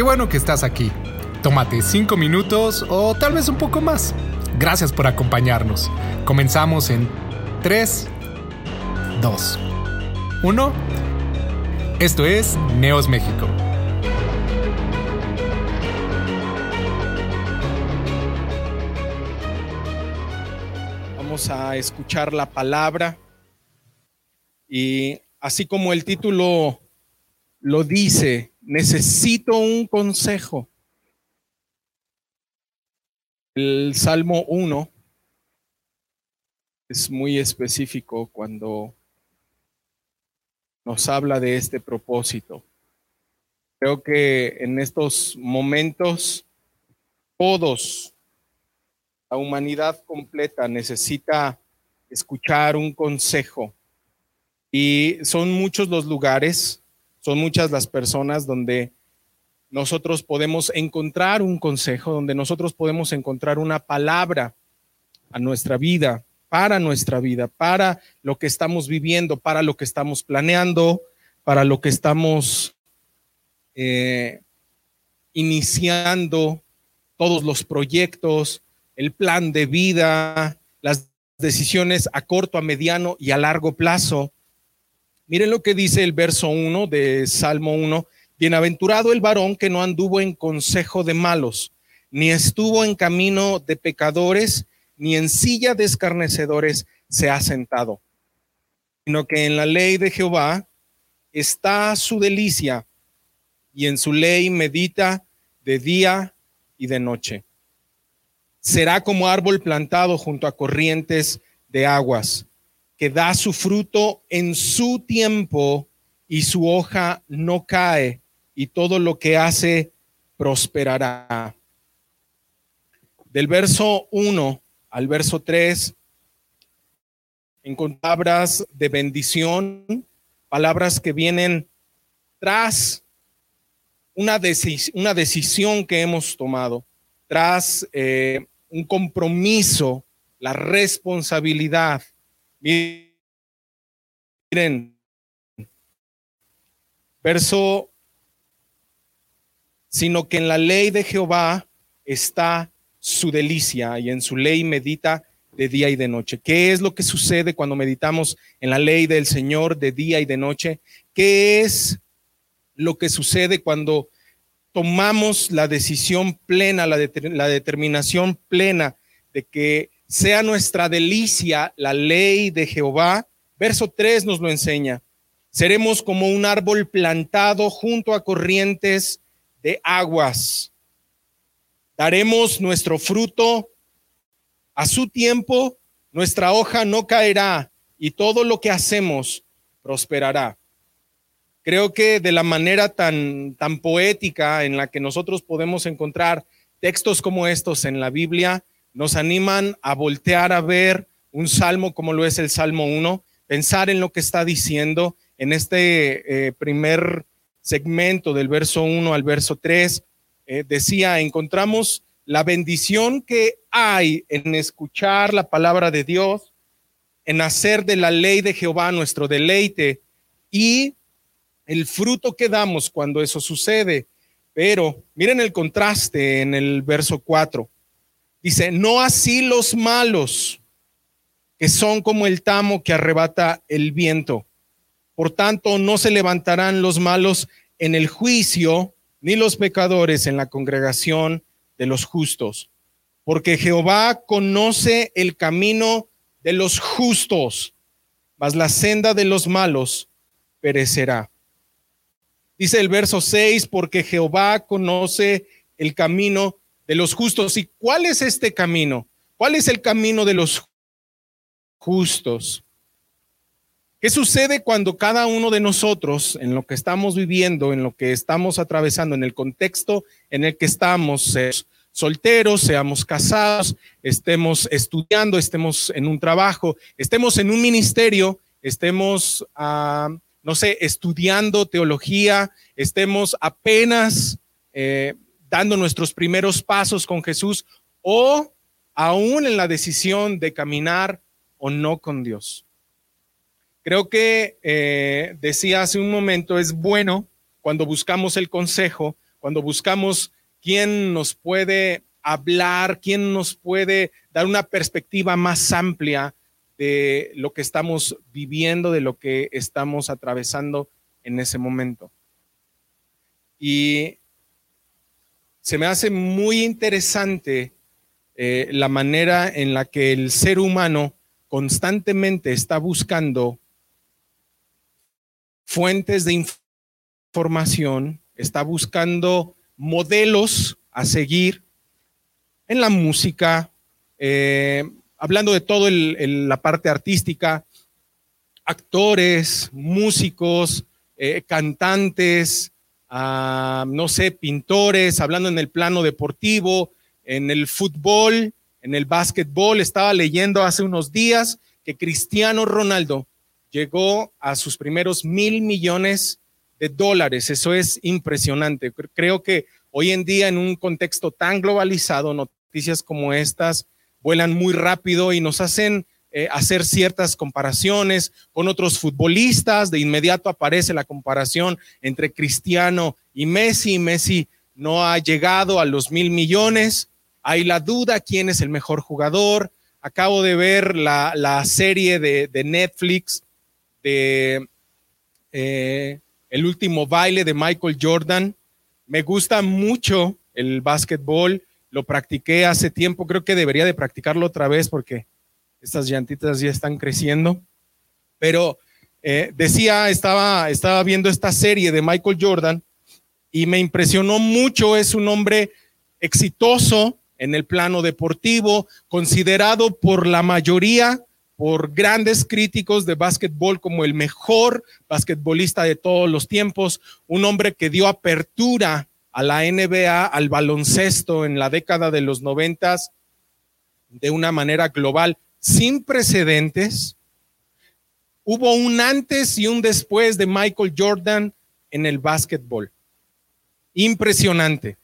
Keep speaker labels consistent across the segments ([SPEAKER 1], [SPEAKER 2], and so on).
[SPEAKER 1] Qué bueno que estás aquí. Tómate cinco minutos o tal vez un poco más. Gracias por acompañarnos. Comenzamos en 3, 2, 1. Esto es Neos México.
[SPEAKER 2] Vamos a escuchar la palabra y así como el título lo dice, necesito un consejo. El Salmo 1 es muy específico cuando nos habla de este propósito. Creo que en estos momentos todos, la humanidad completa necesita escuchar un consejo. Y son muchos los lugares, son muchas las personas donde nosotros podemos encontrar un consejo, donde nosotros podemos encontrar una palabra a nuestra vida, para nuestra vida, para lo que estamos viviendo, para lo que estamos planeando, para lo que estamos eh, iniciando, todos los proyectos, el plan de vida, las decisiones a corto, a mediano y a largo plazo. Miren lo que dice el verso 1 de Salmo 1 Bienaventurado el varón que no anduvo en consejo de malos, ni estuvo en camino de pecadores, ni en silla de escarnecedores se ha sentado, sino que en la ley de Jehová está su delicia, y en su ley medita de día y de noche. Será como árbol plantado junto a corrientes de aguas, que da su fruto en su tiempo y su hoja no cae y todo lo que hace prosperará. Del verso 1 al verso 3, en palabras de bendición, palabras que vienen tras una, una decisión que hemos tomado, tras eh, un compromiso, la responsabilidad. Miren, verso sino que en la ley de Jehová está su delicia y en su ley medita de día y de noche. ¿Qué es lo que sucede cuando meditamos en la ley del Señor de día y de noche? ¿Qué es lo que sucede cuando tomamos la decisión plena, la, la determinación plena de que sea nuestra delicia la ley de Jehová? Verso 3 nos lo enseña. Seremos como un árbol plantado junto a corrientes de aguas. Daremos nuestro fruto a su tiempo, nuestra hoja no caerá y todo lo que hacemos prosperará. Creo que de la manera tan, tan poética en la que nosotros podemos encontrar textos como estos en la Biblia, nos animan a voltear a ver un salmo como lo es el Salmo 1, pensar en lo que está diciendo en este eh, primer segmento del verso 1 al verso 3, eh, decía, encontramos la bendición que hay en escuchar la palabra de Dios, en hacer de la ley de Jehová nuestro deleite y el fruto que damos cuando eso sucede. Pero miren el contraste en el verso 4. Dice, no así los malos, que son como el tamo que arrebata el viento. Por tanto, no se levantarán los malos en el juicio, ni los pecadores en la congregación de los justos. Porque Jehová conoce el camino de los justos, mas la senda de los malos perecerá. Dice el verso 6, porque Jehová conoce el camino de los justos. ¿Y cuál es este camino? ¿Cuál es el camino de los justos? ¿Qué sucede cuando cada uno de nosotros, en lo que estamos viviendo, en lo que estamos atravesando, en el contexto en el que estamos, solteros, seamos casados, estemos estudiando, estemos en un trabajo, estemos en un ministerio, estemos, ah, no sé, estudiando teología, estemos apenas eh, dando nuestros primeros pasos con Jesús o aún en la decisión de caminar o no con Dios? Creo que eh, decía hace un momento, es bueno cuando buscamos el consejo, cuando buscamos quién nos puede hablar, quién nos puede dar una perspectiva más amplia de lo que estamos viviendo, de lo que estamos atravesando en ese momento. Y se me hace muy interesante eh, la manera en la que el ser humano constantemente está buscando fuentes de información, está buscando modelos a seguir en la música, eh, hablando de todo la parte artística, actores, músicos, eh, cantantes, ah, no sé, pintores, hablando en el plano deportivo, en el fútbol, en el básquetbol. Estaba leyendo hace unos días que Cristiano Ronaldo llegó a sus primeros mil millones de dólares. Eso es impresionante. Creo que hoy en día en un contexto tan globalizado, noticias como estas vuelan muy rápido y nos hacen eh, hacer ciertas comparaciones con otros futbolistas. De inmediato aparece la comparación entre Cristiano y Messi. Messi no ha llegado a los mil millones. Hay la duda quién es el mejor jugador. Acabo de ver la, serie de, Netflix de eh, El último baile de Michael Jordan. Me gusta mucho el básquetbol. Lo practiqué hace tiempo. Creo que debería de practicarlo otra vez porque estas llantitas ya están creciendo. Pero eh, decía, estaba, estaba viendo esta serie de Michael Jordan y me impresionó mucho. Es un hombre exitoso en el plano deportivo, considerado por la mayoría, por grandes críticos de básquetbol como el mejor basquetbolista de todos los tiempos, un hombre que dio apertura a la NBA, al baloncesto en la década de los noventas de una manera global sin precedentes. Hubo un antes y un después de Michael Jordan en el básquetbol. Impresionante.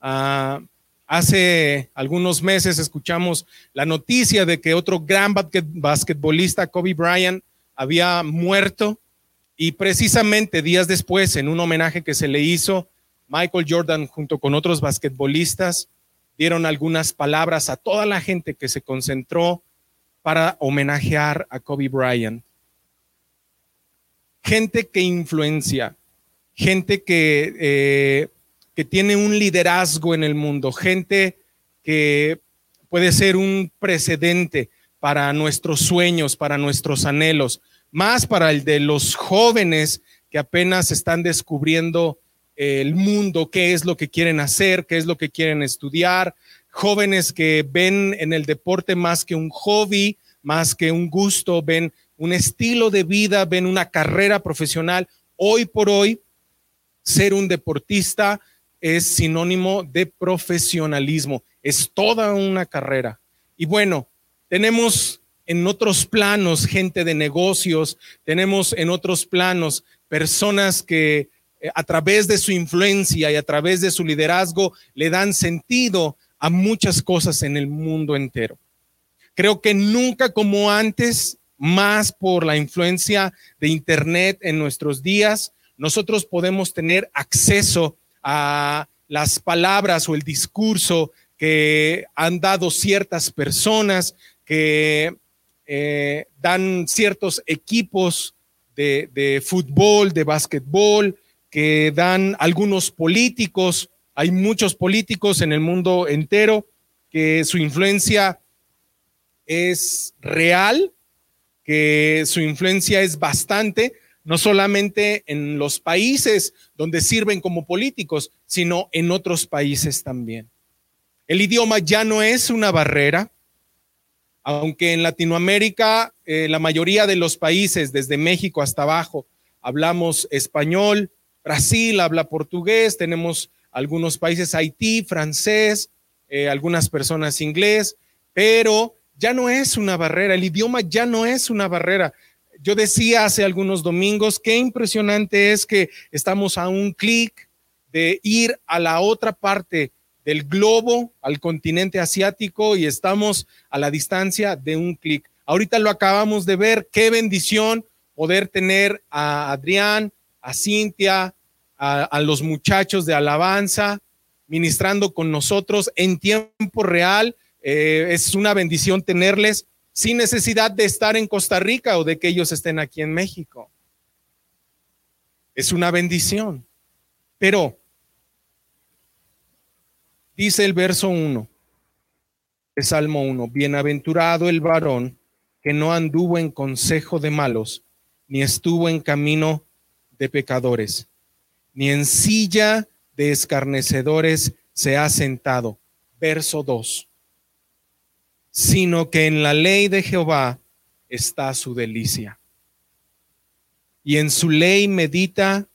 [SPEAKER 2] Ah, Hace algunos meses escuchamos la noticia de que otro gran basquetbolista, Kobe Bryant, había muerto y precisamente días después, en un homenaje que se le hizo, Michael Jordan junto con otros basquetbolistas dieron algunas palabras a toda la gente que se concentró para homenajear a Kobe Bryant. Gente que influencia, gente que eh, que tiene un liderazgo en el mundo, gente que puede ser un precedente para nuestros sueños, para nuestros anhelos, más para el de los jóvenes que apenas están descubriendo el mundo, qué es lo que quieren hacer, qué es lo que quieren estudiar, jóvenes que ven en el deporte más que un hobby, más que un gusto, ven un estilo de vida, ven una carrera profesional. Hoy por hoy, ser un deportista es sinónimo de profesionalismo, es toda una carrera. Y bueno, tenemos en otros planos gente de negocios, tenemos en otros planos personas que eh, a través de su influencia y a través de su liderazgo le dan sentido a muchas cosas en el mundo entero. Creo que nunca como antes, más por la influencia de Internet en nuestros días, nosotros podemos tener acceso a las palabras o el discurso que han dado ciertas personas que eh, dan ciertos equipos de, de fútbol, de básquetbol, que dan algunos políticos. Hay muchos políticos en el mundo entero que su influencia es real, que su influencia es bastante, no solamente en los países donde sirven como políticos, sino en otros países también. El idioma ya no es una barrera, aunque en Latinoamérica eh, la mayoría de los países, desde México hasta abajo, hablamos español, Brasil habla portugués, tenemos algunos países Haití, francés, eh, algunas personas inglés, pero ya no es una barrera, el idioma ya no es una barrera. Yo decía hace algunos domingos, qué impresionante es que estamos a un clic de ir a la otra parte del globo, al continente asiático, y estamos a la distancia de un clic. Ahorita lo acabamos de ver, qué bendición poder tener a Adrián, a Cintia, a, los muchachos de alabanza, ministrando con nosotros en tiempo real. Eh, es una bendición tenerles sin necesidad de estar en Costa Rica o de que ellos estén aquí en México. Es una bendición. Pero, dice el verso 1 de Salmo 1, bienaventurado el varón que no anduvo en consejo de malos, ni estuvo en camino de pecadores, ni en silla de escarnecedores se ha sentado. Verso 2. Sino que en la ley de Jehová está su delicia. Y en su ley medita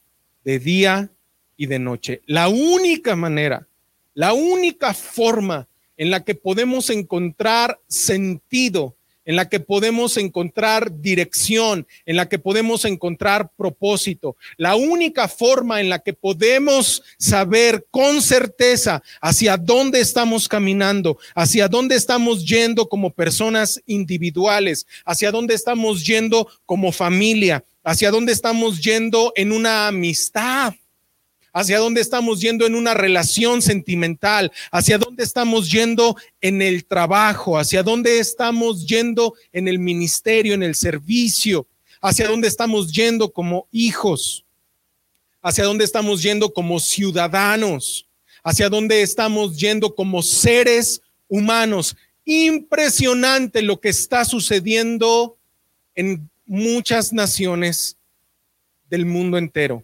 [SPEAKER 2] de día y de noche. La única manera, la única forma en la que podemos encontrar sentido en la que podemos encontrar dirección, en la que podemos encontrar propósito. La única forma en la que podemos saber con certeza hacia dónde estamos caminando, hacia dónde estamos yendo como personas individuales, hacia dónde estamos yendo como familia, hacia dónde estamos yendo en una amistad hacia dónde estamos yendo en una relación sentimental, hacia dónde estamos yendo en el trabajo, hacia dónde estamos yendo en el ministerio, en el servicio, hacia dónde estamos yendo como hijos, hacia dónde estamos yendo como ciudadanos, hacia dónde estamos yendo como seres humanos. Impresionante lo que está sucediendo en muchas naciones del mundo entero.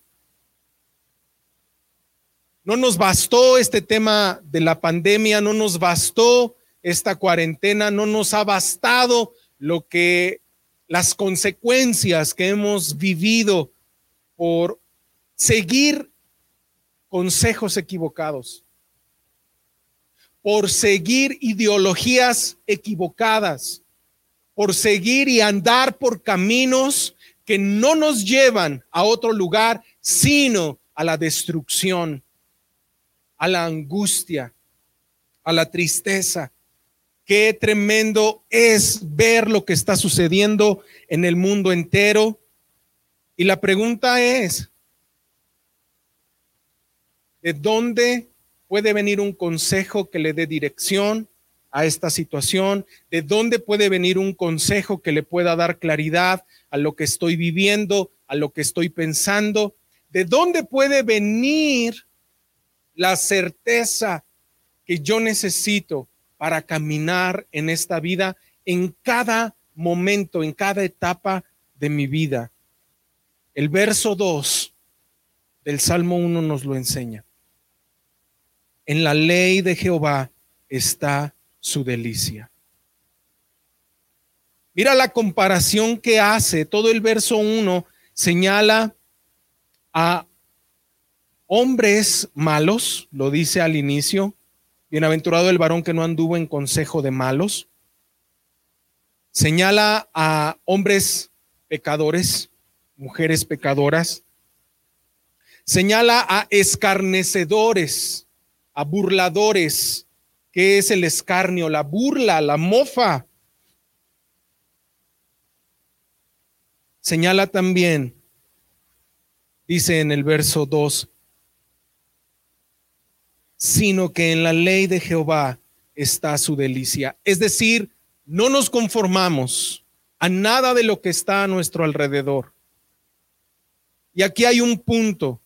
[SPEAKER 2] No nos bastó este tema de la pandemia, no nos bastó esta cuarentena, no nos ha bastado lo que las consecuencias que hemos vivido por seguir consejos equivocados, por seguir ideologías equivocadas, por seguir y andar por caminos que no nos llevan a otro lugar, sino a la destrucción a la angustia, a la tristeza. Qué tremendo es ver lo que está sucediendo en el mundo entero. Y la pregunta es, ¿de dónde puede venir un consejo que le dé dirección a esta situación? ¿De dónde puede venir un consejo que le pueda dar claridad a lo que estoy viviendo, a lo que estoy pensando? ¿De dónde puede venir la certeza que yo necesito para caminar en esta vida en cada momento, en cada etapa de mi vida. El verso 2 del Salmo 1 nos lo enseña. En la ley de Jehová está su delicia. Mira la comparación que hace. Todo el verso 1 señala a hombres malos, lo dice al inicio, bienaventurado el varón que no anduvo en consejo de malos. Señala a hombres pecadores, mujeres pecadoras. Señala a escarnecedores, a burladores. ¿Qué es el escarnio? La burla, la mofa. Señala también, dice en el verso 2, sino que en la ley de Jehová está su delicia. Es decir, no nos conformamos a nada de lo que está a nuestro alrededor. Y aquí hay un punto.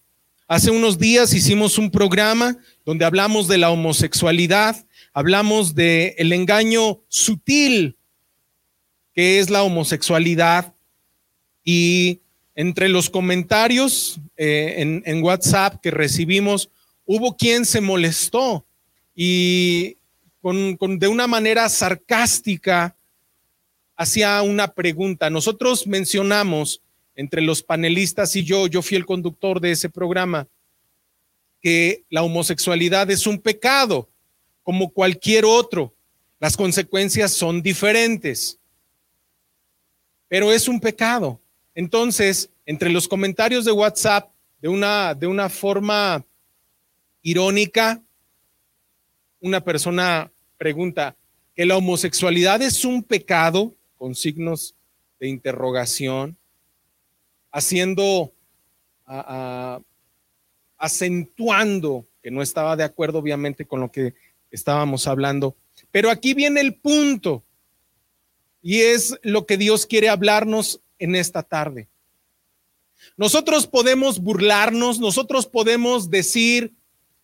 [SPEAKER 2] Hace unos días hicimos un programa donde hablamos de la homosexualidad, hablamos de el engaño sutil que es la homosexualidad y entre los comentarios eh, en, en WhatsApp que recibimos hubo quien se molestó y con, de una manera sarcástica hacía una pregunta. Nosotros mencionamos entre los panelistas y yo, yo fui el conductor de ese programa, que la homosexualidad es un pecado como cualquier otro. Las consecuencias son diferentes, pero es un pecado. Entonces, entre los comentarios de WhatsApp, de una, de una forma irónica, una persona pregunta, ¿que la homosexualidad es un pecado? Con signos de interrogación, haciendo acentuando, que no estaba de acuerdo obviamente con lo que estábamos hablando. Pero aquí viene el punto, y es lo que Dios quiere hablarnos en esta tarde. Nosotros podemos burlarnos, nosotros podemos decir,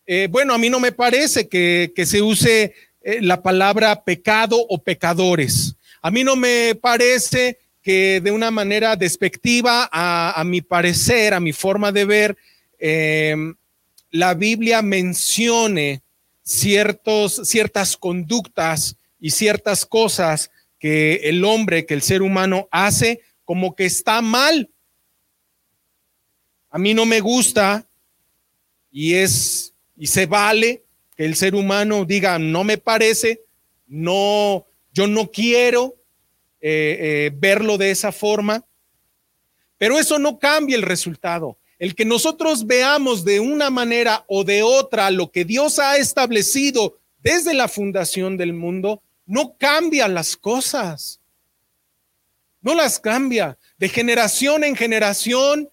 [SPEAKER 2] eh, bueno, a mí no me parece que, se use eh, la palabra pecado o pecadores. A mí no me parece que de una manera despectiva, a, mi parecer, a mi forma de ver, em, la Biblia mencione ciertos, ciertas conductas y ciertas cosas que el hombre, que el ser humano hace como que está mal. A mí no me gusta y es y se vale que el ser humano diga no me parece, no, yo no quiero eh, eh, verlo de esa forma, pero eso no cambia el resultado. El que nosotros veamos de una manera o de otra lo que Dios ha establecido desde la fundación del mundo, no cambia las cosas. No las cambia. De generación en generación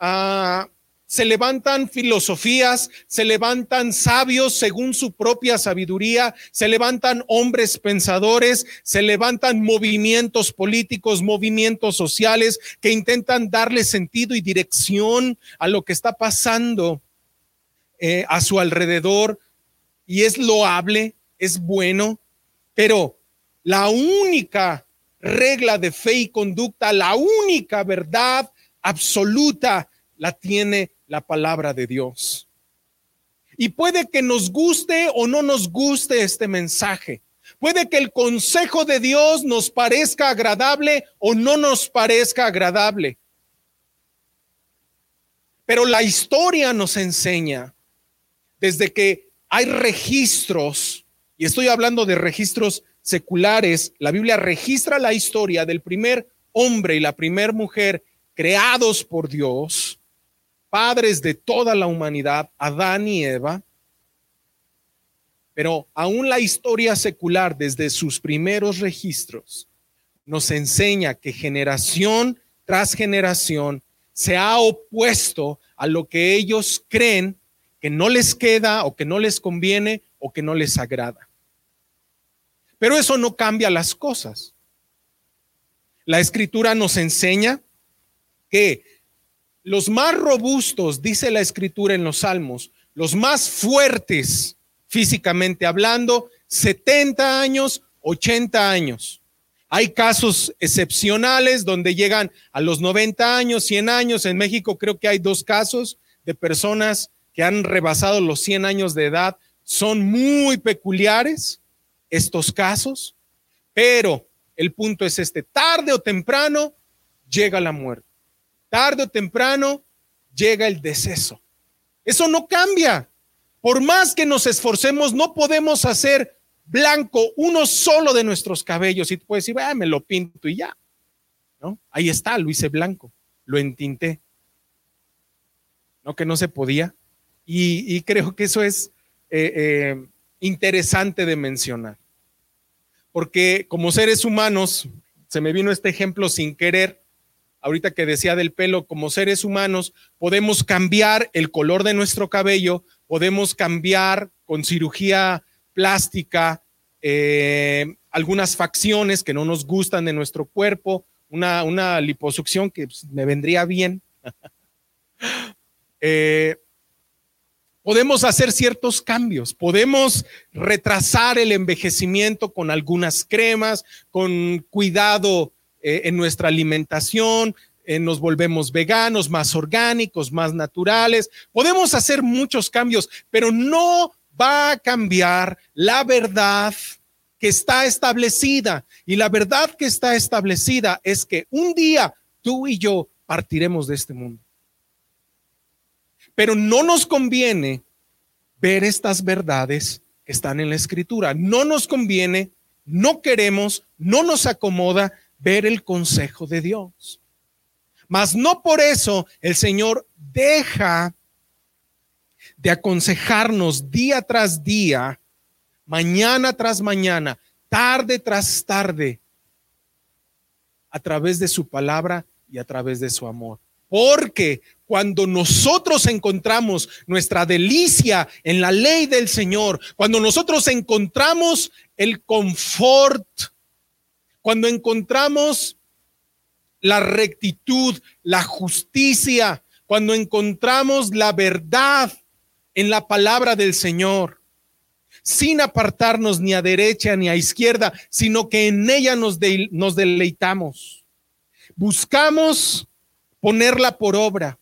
[SPEAKER 2] ah, se levantan filosofías, se levantan sabios según su propia sabiduría, se levantan hombres pensadores, se levantan movimientos políticos, movimientos sociales que intentan darle sentido y dirección a lo que está pasando eh, a su alrededor. Y es loable, es bueno, pero la única regla de fe y conducta, la única verdad absoluta, la tiene la palabra de Dios. Y puede que nos guste o no nos guste este mensaje. Puede que el consejo de Dios nos parezca agradable o no nos parezca agradable. Pero la historia nos enseña, desde que hay registros y estoy hablando de registros seculares, la Biblia registra la historia del primer hombre y la primer mujer creados por Dios, padres de toda la humanidad, Adán y Eva. Pero aún la historia secular, desde sus primeros registros, nos enseña que generación tras generación se ha opuesto a lo que ellos creen que no les queda o que no les conviene o que no les agrada. Pero eso no cambia las cosas. La escritura nos enseña que los más robustos, dice la escritura en los salmos, los más fuertes físicamente hablando, 70 años, 80 años. Hay casos excepcionales donde llegan a los 90 años, 100 años. En México creo que hay dos casos de personas que han rebasado los 100 años de edad son muy peculiares estos casos, pero el punto es este, tarde o temprano llega la muerte, tarde o temprano llega el deceso. Eso no cambia. Por más que nos esforcemos, no podemos hacer blanco uno solo de nuestros cabellos. Y tú puedes decir, ah, me lo pinto y ya. ¿No? Ahí está, lo hice blanco, lo entinté. No, que no se podía. Y, creo que eso es eh, eh, interesante de mencionar. Porque como seres humanos, se me vino este ejemplo sin querer, ahorita que decía del pelo, como seres humanos podemos cambiar el color de nuestro cabello, podemos cambiar con cirugía plástica eh, algunas facciones que no nos gustan de nuestro cuerpo, una, una liposucción que pues, me vendría bien. eh, podemos hacer ciertos cambios, podemos retrasar el envejecimiento con algunas cremas, con cuidado eh, en nuestra alimentación, eh, nos volvemos veganos, más orgánicos, más naturales, podemos hacer muchos cambios, pero no va a cambiar la verdad que está establecida. Y la verdad que está establecida es que un día tú y yo partiremos de este mundo. Pero no nos conviene ver estas verdades que están en la escritura. No nos conviene, no queremos, no nos acomoda ver el consejo de Dios. Mas no por eso el Señor deja de aconsejarnos día tras día, mañana tras mañana, tarde tras tarde, a través de su palabra y a través de su amor. Porque cuando nosotros encontramos nuestra delicia en la ley del Señor, cuando nosotros encontramos el confort, cuando encontramos la rectitud, la justicia, cuando encontramos la verdad en la palabra del Señor, sin apartarnos ni a derecha ni a izquierda, sino que en ella nos, deleitamos. Buscamos ponerla por obra.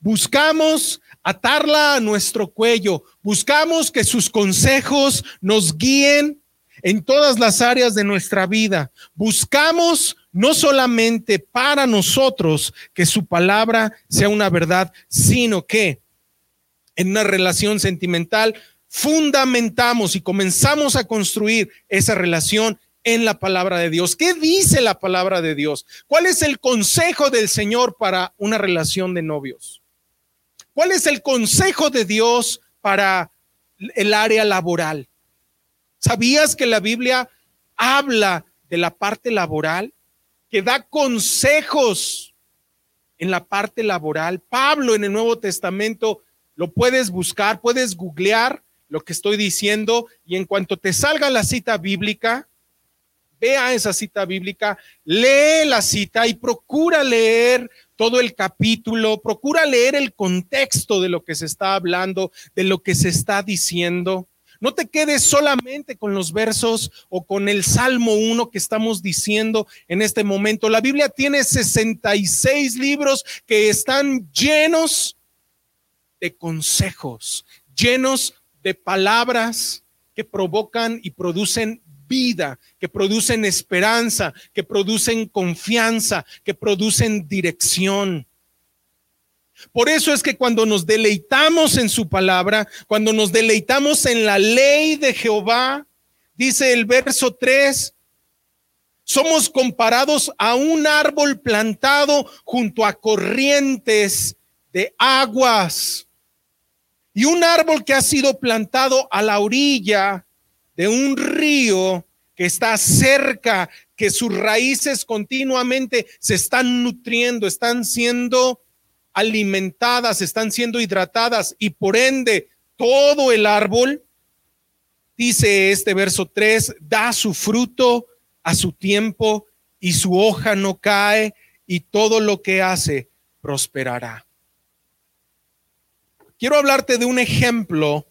[SPEAKER 2] Buscamos atarla a nuestro cuello. Buscamos que sus consejos nos guíen en todas las áreas de nuestra vida. Buscamos no solamente para nosotros que su palabra sea una verdad, sino que en una relación sentimental fundamentamos y comenzamos a construir esa relación en la palabra de Dios. ¿Qué dice la palabra de Dios? ¿Cuál es el consejo del Señor para una relación de novios? ¿Cuál es el consejo de Dios para el área laboral? ¿Sabías que la Biblia habla de la parte laboral? Que da consejos en la parte laboral. Pablo en el Nuevo Testamento lo puedes buscar, puedes googlear lo que estoy diciendo y en cuanto te salga la cita bíblica, vea esa cita bíblica, lee la cita y procura leer todo el capítulo, procura leer el contexto de lo que se está hablando, de lo que se está diciendo. No te quedes solamente con los versos o con el Salmo 1 que estamos diciendo en este momento. La Biblia tiene 66 libros que están llenos de consejos, llenos de palabras que provocan y producen vida, que producen esperanza, que producen confianza, que producen dirección. Por eso es que cuando nos deleitamos en su palabra, cuando nos deleitamos en la ley de Jehová, dice el verso 3, somos comparados a un árbol plantado junto a corrientes de aguas. Y un árbol que ha sido plantado a la orilla de un río que está cerca, que sus raíces continuamente se están nutriendo, están siendo alimentadas, están siendo hidratadas y por ende todo el árbol, dice este verso 3, da su fruto a su tiempo y su hoja no cae y todo lo que hace prosperará. Quiero hablarte de un ejemplo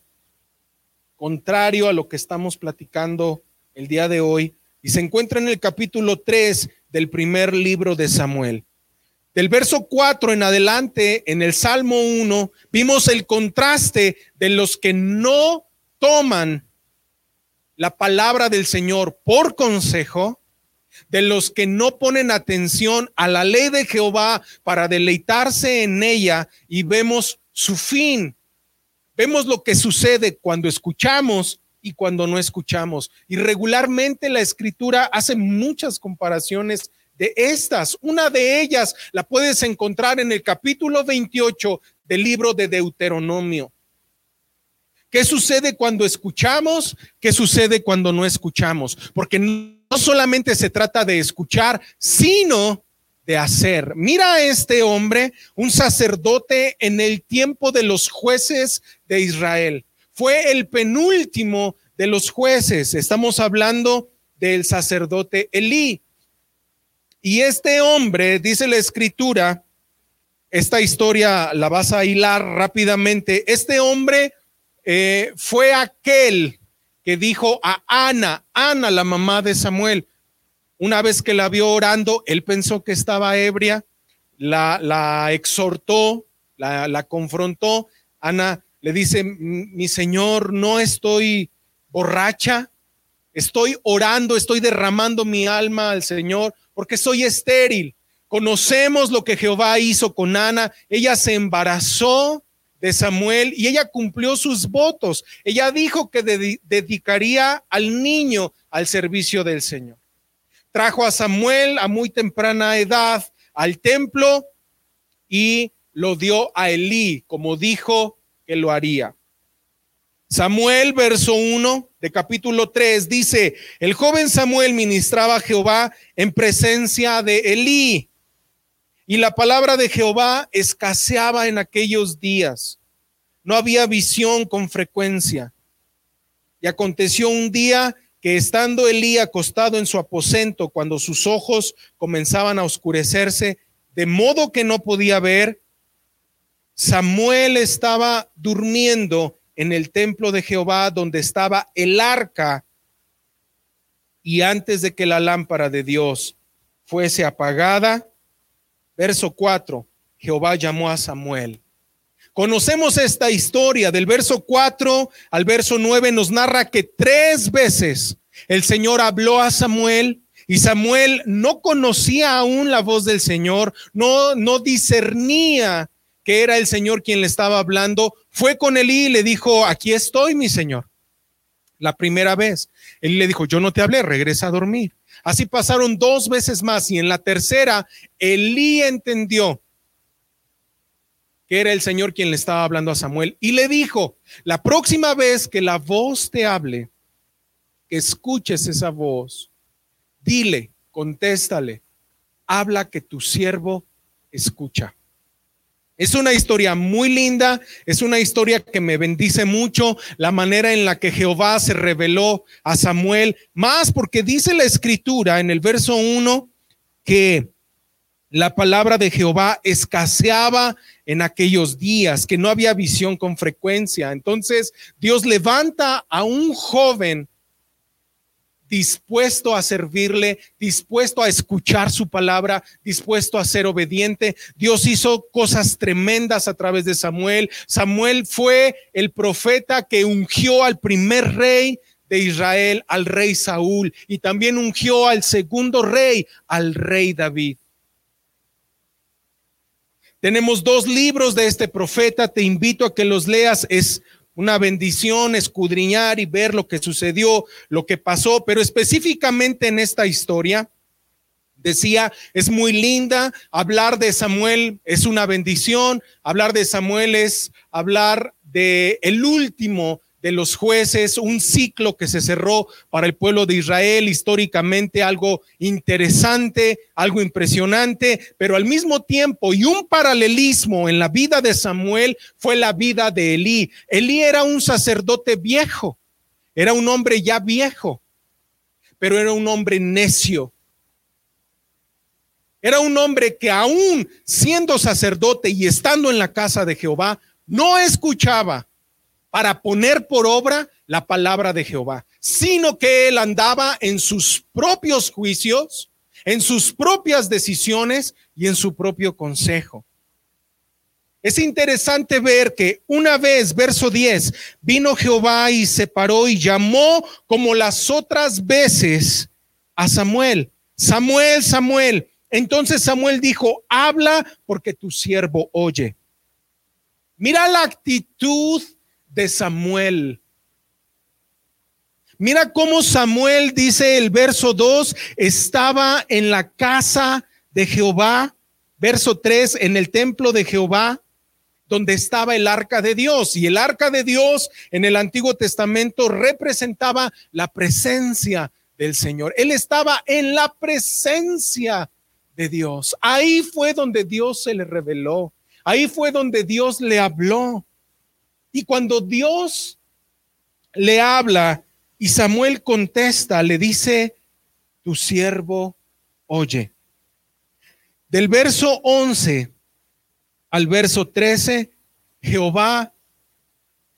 [SPEAKER 2] contrario a lo que estamos platicando el día de hoy y se encuentra en el capítulo 3 del primer libro de Samuel. Del verso 4 en adelante, en el Salmo 1, vimos el contraste de los que no toman la palabra del Señor por consejo, de los que no ponen atención a la ley de Jehová para deleitarse en ella y vemos su fin. Vemos lo que sucede cuando escuchamos y cuando no escuchamos. Y regularmente la escritura hace muchas comparaciones de estas. Una de ellas la puedes encontrar en el capítulo 28 del libro de Deuteronomio. ¿Qué sucede cuando escuchamos? ¿Qué sucede cuando no escuchamos? Porque no solamente se trata de escuchar, sino de hacer. Mira a este hombre, un sacerdote en el tiempo de los jueces de Israel. Fue el penúltimo de los jueces. Estamos hablando del sacerdote Elí. Y este hombre, dice la escritura, esta historia la vas a hilar rápidamente, este hombre eh, fue aquel que dijo a Ana, Ana, la mamá de Samuel, una vez que la vio orando, él pensó que estaba ebria, la, la exhortó, la, la confrontó. Ana le dice, mi señor, no estoy borracha, estoy orando, estoy derramando mi alma al Señor porque soy estéril. Conocemos lo que Jehová hizo con Ana. Ella se embarazó de Samuel y ella cumplió sus votos. Ella dijo que dedicaría al niño al servicio del Señor. Trajo a Samuel a muy temprana edad al templo y lo dio a Elí, como dijo que lo haría. Samuel, verso 1 de capítulo 3, dice, el joven Samuel ministraba a Jehová en presencia de Elí. Y la palabra de Jehová escaseaba en aquellos días. No había visión con frecuencia. Y aconteció un día que estando Elí acostado en su aposento, cuando sus ojos comenzaban a oscurecerse, de modo que no podía ver, Samuel estaba durmiendo en el templo de Jehová donde estaba el arca y antes de que la lámpara de Dios fuese apagada, verso 4, Jehová llamó a Samuel. Conocemos esta historia del verso 4 al verso 9 nos narra que tres veces el Señor habló a Samuel y Samuel no conocía aún la voz del Señor, no no discernía que era el Señor quien le estaba hablando, fue con Elí y le dijo, aquí estoy, mi Señor. La primera vez, Elí le dijo, yo no te hablé, regresa a dormir. Así pasaron dos veces más y en la tercera, Elí entendió que era el Señor quien le estaba hablando a Samuel y le dijo, la próxima vez que la voz te hable, que escuches esa voz, dile, contéstale, habla que tu siervo escucha. Es una historia muy linda, es una historia que me bendice mucho, la manera en la que Jehová se reveló a Samuel, más porque dice la escritura en el verso 1 que la palabra de Jehová escaseaba en aquellos días, que no había visión con frecuencia. Entonces Dios levanta a un joven dispuesto a servirle, dispuesto a escuchar su palabra, dispuesto a ser obediente. Dios hizo cosas tremendas a través de Samuel. Samuel fue el profeta que ungió al primer rey de Israel, al rey Saúl, y también ungió al segundo rey, al rey David. Tenemos dos libros de este profeta, te invito a que los leas, es una bendición escudriñar y ver lo que sucedió, lo que pasó, pero específicamente en esta historia, decía, es muy linda, hablar de Samuel es una bendición, hablar de Samuel es hablar de el último de los jueces, un ciclo que se cerró para el pueblo de Israel, históricamente algo interesante, algo impresionante, pero al mismo tiempo y un paralelismo en la vida de Samuel fue la vida de Elí. Elí era un sacerdote viejo, era un hombre ya viejo, pero era un hombre necio. Era un hombre que aún siendo sacerdote y estando en la casa de Jehová, no escuchaba para poner por obra la palabra de Jehová, sino que él andaba en sus propios juicios, en sus propias decisiones y en su propio consejo. Es interesante ver que una vez, verso 10, vino Jehová y se paró y llamó como las otras veces a Samuel. Samuel, Samuel. Entonces Samuel dijo, habla porque tu siervo oye. Mira la actitud de Samuel. Mira cómo Samuel dice el verso 2, estaba en la casa de Jehová, verso 3, en el templo de Jehová, donde estaba el arca de Dios. Y el arca de Dios en el Antiguo Testamento representaba la presencia del Señor. Él estaba en la presencia de Dios. Ahí fue donde Dios se le reveló. Ahí fue donde Dios le habló. Y cuando Dios le habla y Samuel contesta, le dice, tu siervo oye. Del verso 11 al verso 13, Jehová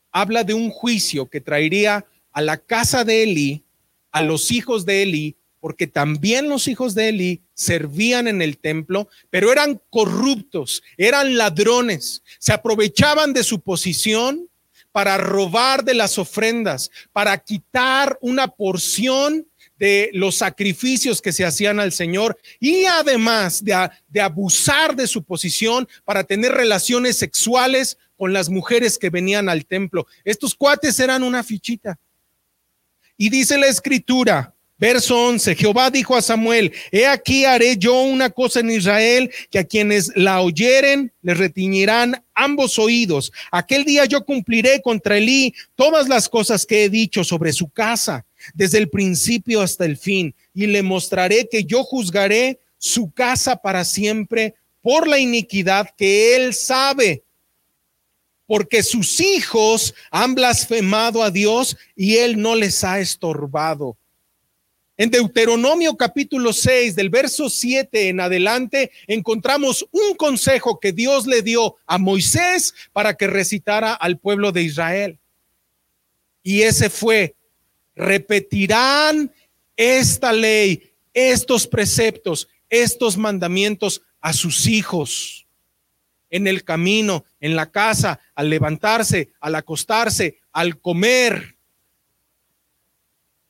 [SPEAKER 2] habla de un juicio que traería a la casa de Eli, a los hijos de Eli, porque también los hijos de Eli servían en el templo, pero eran corruptos, eran ladrones, se aprovechaban de su posición para robar de las ofrendas, para quitar una porción de los sacrificios que se hacían al Señor y además de, de, abusar de su posición para tener relaciones sexuales con las mujeres que venían al templo. Estos cuates eran una fichita. Y dice la escritura, Verso 11, Jehová dijo a Samuel, he aquí haré yo una cosa en Israel, que a quienes la oyeren les retiñirán ambos oídos. Aquel día yo cumpliré contra Elí todas las cosas que he dicho sobre su casa, desde el principio hasta el fin, y le mostraré que yo juzgaré su casa para siempre por la iniquidad que él sabe, porque sus hijos han blasfemado a Dios y él no les ha estorbado. En Deuteronomio capítulo 6, del verso 7 en adelante, encontramos un consejo que Dios le dio a Moisés para que recitara al pueblo de Israel. Y ese fue, repetirán esta ley, estos preceptos, estos mandamientos a sus hijos en el camino, en la casa, al levantarse, al acostarse, al comer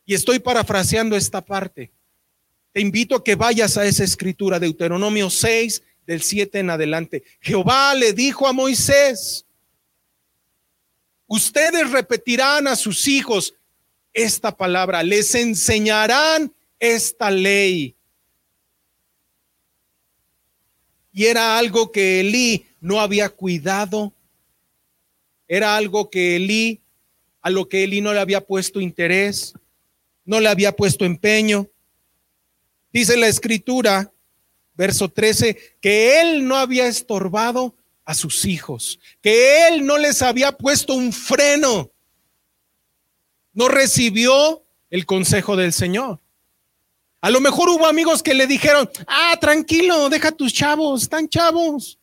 [SPEAKER 2] y estoy parafraseando esta parte. Te invito a que vayas a esa escritura, Deuteronomio 6, del 7 en adelante. Jehová le dijo a Moisés, ustedes repetirán a sus hijos esta palabra, les enseñarán esta ley. Y era algo que Elí no había cuidado. Era algo que Elí, a lo que Elí no le había puesto interés no le había puesto empeño. Dice la escritura, verso 13, que él no había estorbado a sus hijos, que él no les había puesto un freno, no recibió el consejo del Señor. A lo mejor hubo amigos que le dijeron, ah, tranquilo, deja tus chavos, están chavos.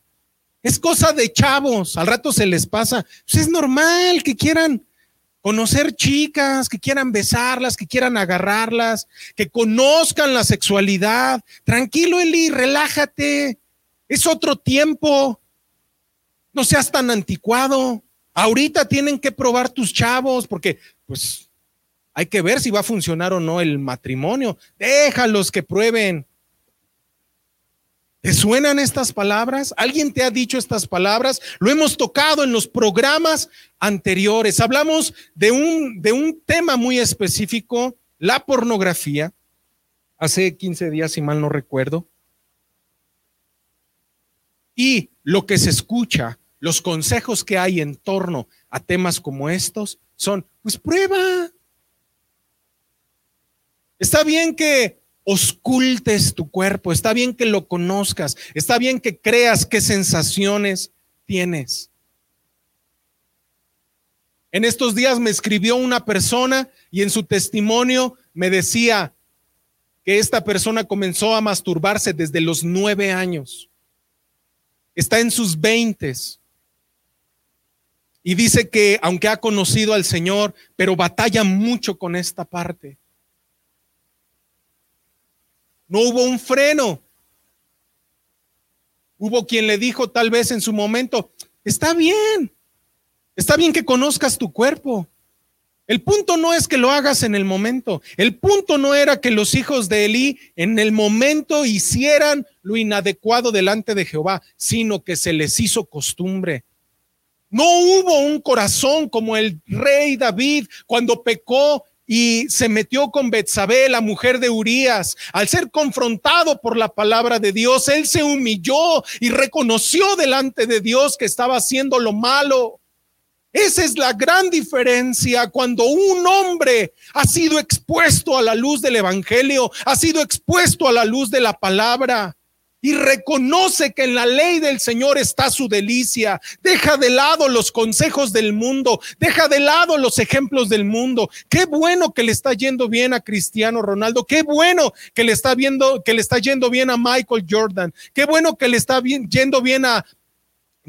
[SPEAKER 2] Es cosa de chavos, al rato se les pasa. Pues es normal que quieran conocer chicas, que quieran besarlas, que quieran agarrarlas, que conozcan la sexualidad. Tranquilo, Eli, relájate. Es otro tiempo. No seas tan anticuado. Ahorita tienen que probar tus chavos porque pues hay que ver si va a funcionar o no el matrimonio. Déjalos que prueben. ¿Te suenan estas palabras? ¿Alguien te ha dicho estas palabras? Lo hemos tocado en los programas anteriores. Hablamos de un, de un tema muy específico, la pornografía, hace 15 días, si mal no recuerdo. Y lo que se escucha, los consejos que hay en torno a temas como estos son, pues prueba. Está bien que oscultes tu cuerpo, está bien que lo conozcas, está bien que creas qué sensaciones tienes. En estos días me escribió una persona y en su testimonio me decía que esta persona comenzó a masturbarse desde los nueve años. Está en sus veintes. Y dice que aunque ha conocido al Señor, pero batalla mucho con esta parte. No hubo un freno. Hubo quien le dijo tal vez en su momento, está bien, está bien que conozcas tu cuerpo. El punto no es que lo hagas en el momento. El punto no era que los hijos de Elí en el momento hicieran lo inadecuado delante de Jehová, sino que se les hizo costumbre. No hubo un corazón como el rey David cuando pecó y se metió con Betsabé, la mujer de Urías. Al ser confrontado por la palabra de Dios, él se humilló y reconoció delante de Dios que estaba haciendo lo malo. Esa es la gran diferencia cuando un hombre ha sido expuesto a la luz del Evangelio, ha sido expuesto a la luz de la palabra y reconoce que en la ley del Señor está su delicia. Deja de lado los consejos del mundo, deja de lado los ejemplos del mundo. Qué bueno que le está yendo bien a Cristiano Ronaldo, qué bueno que le está viendo que le está yendo bien a Michael Jordan, qué bueno que le está yendo bien a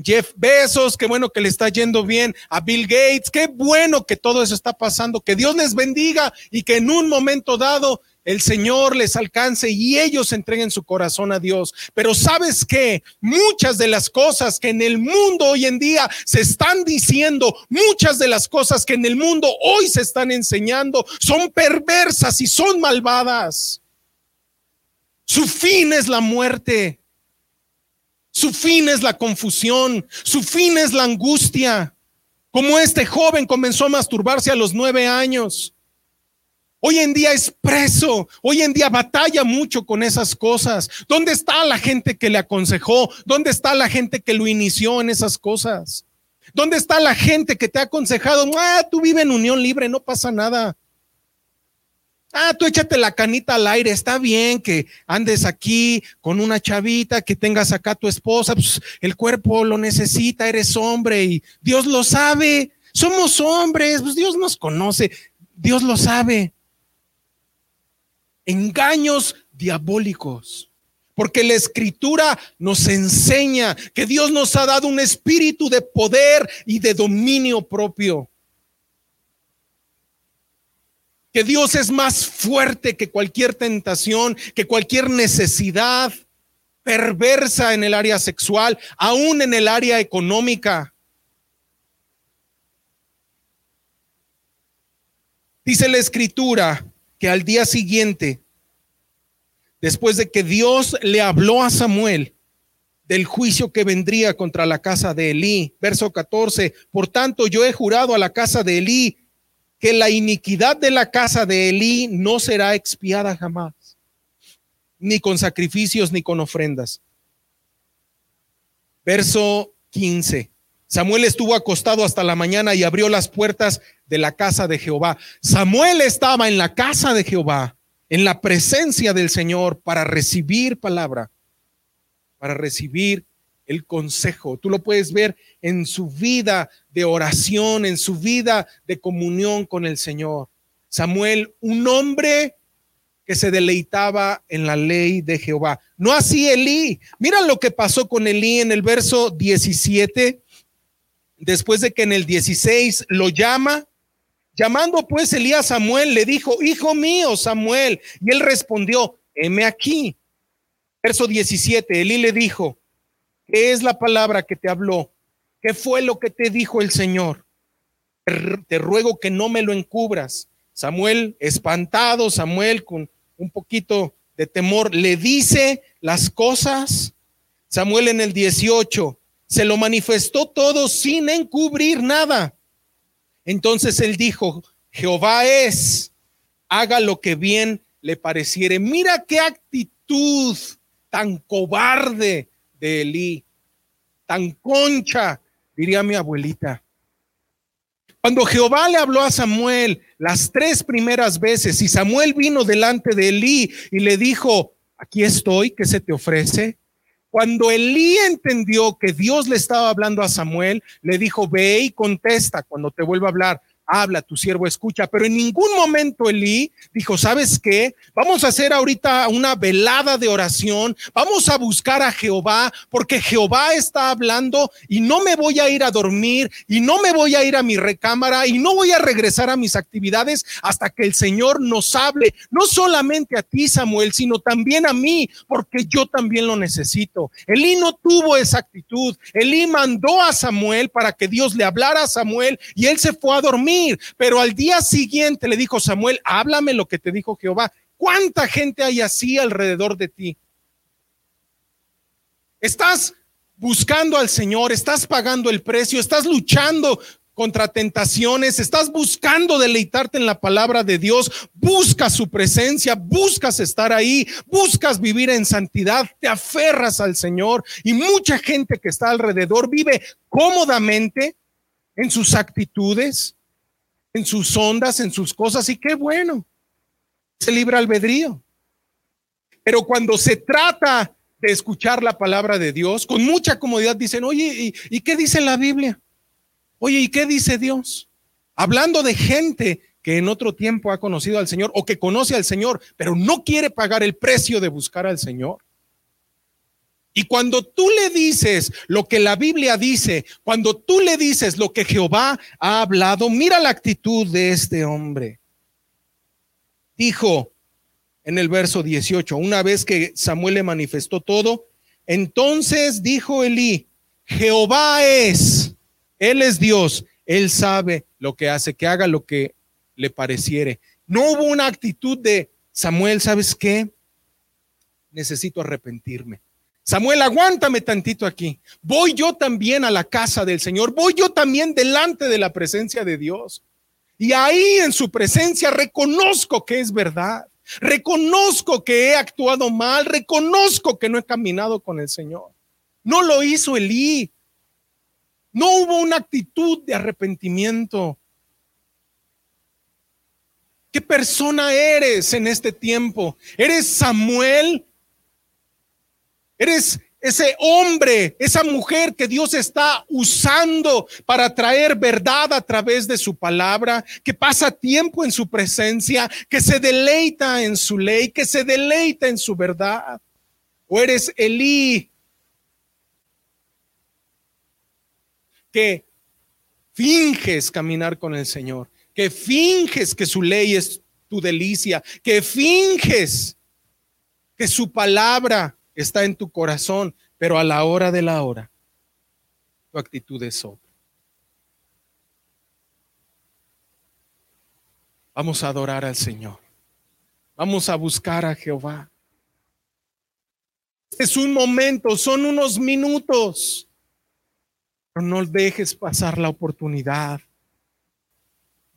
[SPEAKER 2] Jeff Bezos, qué bueno que le está yendo bien a Bill Gates, qué bueno que todo eso está pasando, que Dios les bendiga y que en un momento dado el Señor les alcance y ellos entreguen su corazón a Dios. Pero sabes que muchas de las cosas que en el mundo hoy en día se están diciendo, muchas de las cosas que en el mundo hoy se están enseñando son perversas y son malvadas. Su fin es la muerte. Su fin es la confusión. Su fin es la angustia. Como este joven comenzó a masturbarse a los nueve años. Hoy en día es preso, hoy en día batalla mucho con esas cosas. ¿Dónde está la gente que le aconsejó? ¿Dónde está la gente que lo inició en esas cosas? ¿Dónde está la gente que te ha aconsejado? Ah, tú vive en unión libre, no pasa nada. Ah, tú échate la canita al aire, está bien que andes aquí con una chavita, que tengas acá tu esposa, pues el cuerpo lo necesita, eres hombre y Dios lo sabe, somos hombres, pues Dios nos conoce, Dios lo sabe. Engaños diabólicos. Porque la escritura nos enseña que Dios nos ha dado un espíritu de poder y de dominio propio. Que Dios es más fuerte que cualquier tentación, que cualquier necesidad perversa en el área sexual, aún en el área económica. Dice la escritura que al día siguiente después de que Dios le habló a Samuel del juicio que vendría contra la casa de Elí. Verso 14, por tanto yo he jurado a la casa de Elí que la iniquidad de la casa de Elí no será expiada jamás, ni con sacrificios ni con ofrendas. Verso 15. Samuel estuvo acostado hasta la mañana y abrió las puertas de la casa de Jehová. Samuel estaba en la casa de Jehová en la presencia del Señor para recibir palabra, para recibir el consejo. Tú lo puedes ver en su vida de oración, en su vida de comunión con el Señor. Samuel, un hombre que se deleitaba en la ley de Jehová. No así Elí. Mira lo que pasó con Elí en el verso 17, después de que en el 16 lo llama Llamando pues Elías a Samuel, le dijo, hijo mío, Samuel. Y él respondió, heme aquí. Verso 17, Elí le dijo, ¿qué es la palabra que te habló? ¿Qué fue lo que te dijo el Señor? Te ruego que no me lo encubras. Samuel, espantado, Samuel con un poquito de temor, le dice las cosas. Samuel en el 18, se lo manifestó todo sin encubrir nada. Entonces él dijo, Jehová es, haga lo que bien le pareciere. Mira qué actitud tan cobarde de Elí, tan concha, diría mi abuelita. Cuando Jehová le habló a Samuel las tres primeras veces y Samuel vino delante de Elí y le dijo, aquí estoy, ¿qué se te ofrece? Cuando Elí entendió que Dios le estaba hablando a Samuel, le dijo, ve y contesta cuando te vuelva a hablar habla, tu siervo escucha, pero en ningún momento Elí dijo, ¿sabes qué? Vamos a hacer ahorita una velada de oración, vamos a buscar a Jehová, porque Jehová está hablando y no me voy a ir a dormir y no me voy a ir a mi recámara y no voy a regresar a mis actividades hasta que el Señor nos hable, no solamente a ti, Samuel, sino también a mí, porque yo también lo necesito. Elí no tuvo esa actitud, Elí mandó a Samuel para que Dios le hablara a Samuel y él se fue a dormir pero al día siguiente le dijo Samuel, háblame lo que te dijo Jehová. ¿Cuánta gente hay así alrededor de ti? Estás buscando al Señor, estás pagando el precio, estás luchando contra tentaciones, estás buscando deleitarte en la palabra de Dios, buscas su presencia, buscas estar ahí, buscas vivir en santidad, te aferras al Señor y mucha gente que está alrededor vive cómodamente en sus actitudes, en sus ondas, en sus cosas, y qué bueno, se libra albedrío. Pero cuando se trata de escuchar la palabra de Dios, con mucha comodidad dicen, oye, ¿y, qué dice la Biblia? Oye, ¿y qué dice Dios? Hablando de gente que en otro tiempo ha conocido al Señor o que conoce al Señor, pero no quiere pagar el precio de buscar al Señor. Y cuando tú le dices lo que la Biblia dice, cuando tú le dices lo que Jehová ha hablado, mira la actitud de este hombre. Dijo en el verso 18, una vez que Samuel le manifestó todo, entonces dijo Elí, Jehová es, Él es Dios, Él sabe lo que hace, que haga lo que le pareciere. No hubo una actitud de Samuel, ¿sabes qué? Necesito arrepentirme Samuel, aguántame tantito aquí. Voy yo también a la casa del Señor, voy yo también delante de la presencia de Dios. Y ahí en su presencia reconozco que es verdad. Reconozco que he actuado mal, reconozco que no he caminado con el Señor. No lo hizo Elí. No hubo una actitud de arrepentimiento. ¿Qué persona eres en este tiempo? ¿Eres Samuel? ¿Eres ese hombre, esa mujer que Dios está usando para traer verdad a través de su palabra, que pasa tiempo en su presencia, que se deleita en su ley, que se deleita en su verdad. O eres Elí, que finges caminar con el Señor, que finges que su ley es tu delicia, que finges que su palabra está en tu corazón, pero a la hora de la hora, tu actitud es otra. Vamos a adorar al Señor. Vamos a buscar a Jehová. es un momento, son unos minutos. Pero no dejes pasar la oportunidad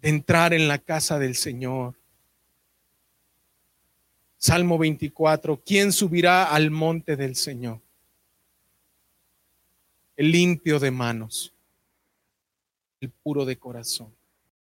[SPEAKER 2] de entrar en la casa del Señor Salmo 24, ¿quién subirá al monte del Señor? El limpio de manos, el puro de corazón.